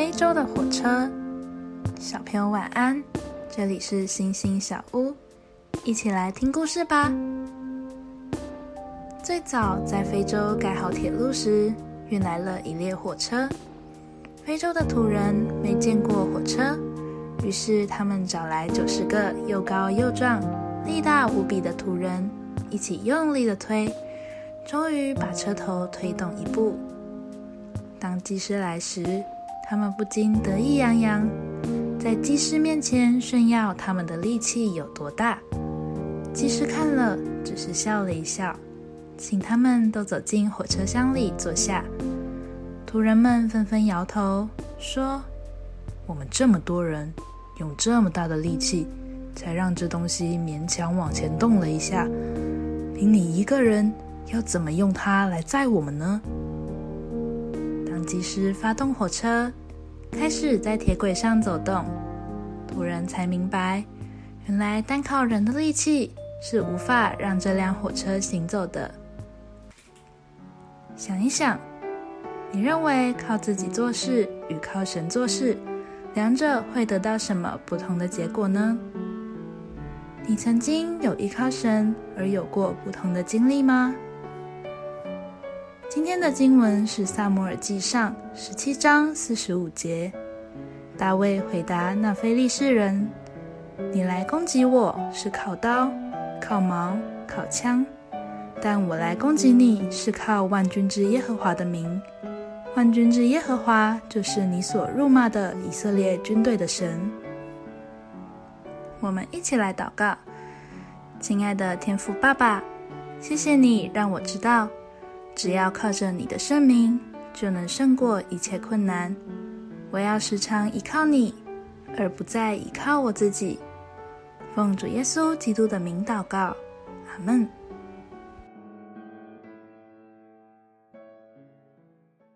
非洲的火车，小朋友晚安。这里是星星小屋，一起来听故事吧。最早在非洲盖好铁路时，运来了一列火车。非洲的土人没见过火车，于是他们找来九十个又高又壮、力大无比的土人，一起用力的推，终于把车头推动一步。当技师来时，他们不禁得意洋洋，在技师面前炫耀他们的力气有多大。技师看了，只是笑了一笑，请他们都走进火车厢里坐下。土人们纷纷摇头，说：“我们这么多人，用这么大的力气，才让这东西勉强往前动了一下。凭你一个人，要怎么用它来载我们呢？”当技师发动火车，开始在铁轨上走动。土人才明白，原来单靠人的力气是无法让这辆火车行走的。想一想，你认为靠自己做事与靠神做事，两者会得到什么不同的结果呢？你曾经有依靠神而有过不同的经历吗？今天的经文是《萨摩尔记上》十七章四十五节。大卫回答那非利士人：“你来攻击我是靠刀、靠矛、靠枪，但我来攻击你是靠万军之耶和华的名。万军之耶和华就是你所辱骂的以色列军队的神。”我们一起来祷告：亲爱的天父爸爸，谢谢你让我知道。只要靠着你的圣名，就能胜过一切困难。我要时常依靠你，而不再依靠我自己。奉主耶稣基督的名祷告，阿门。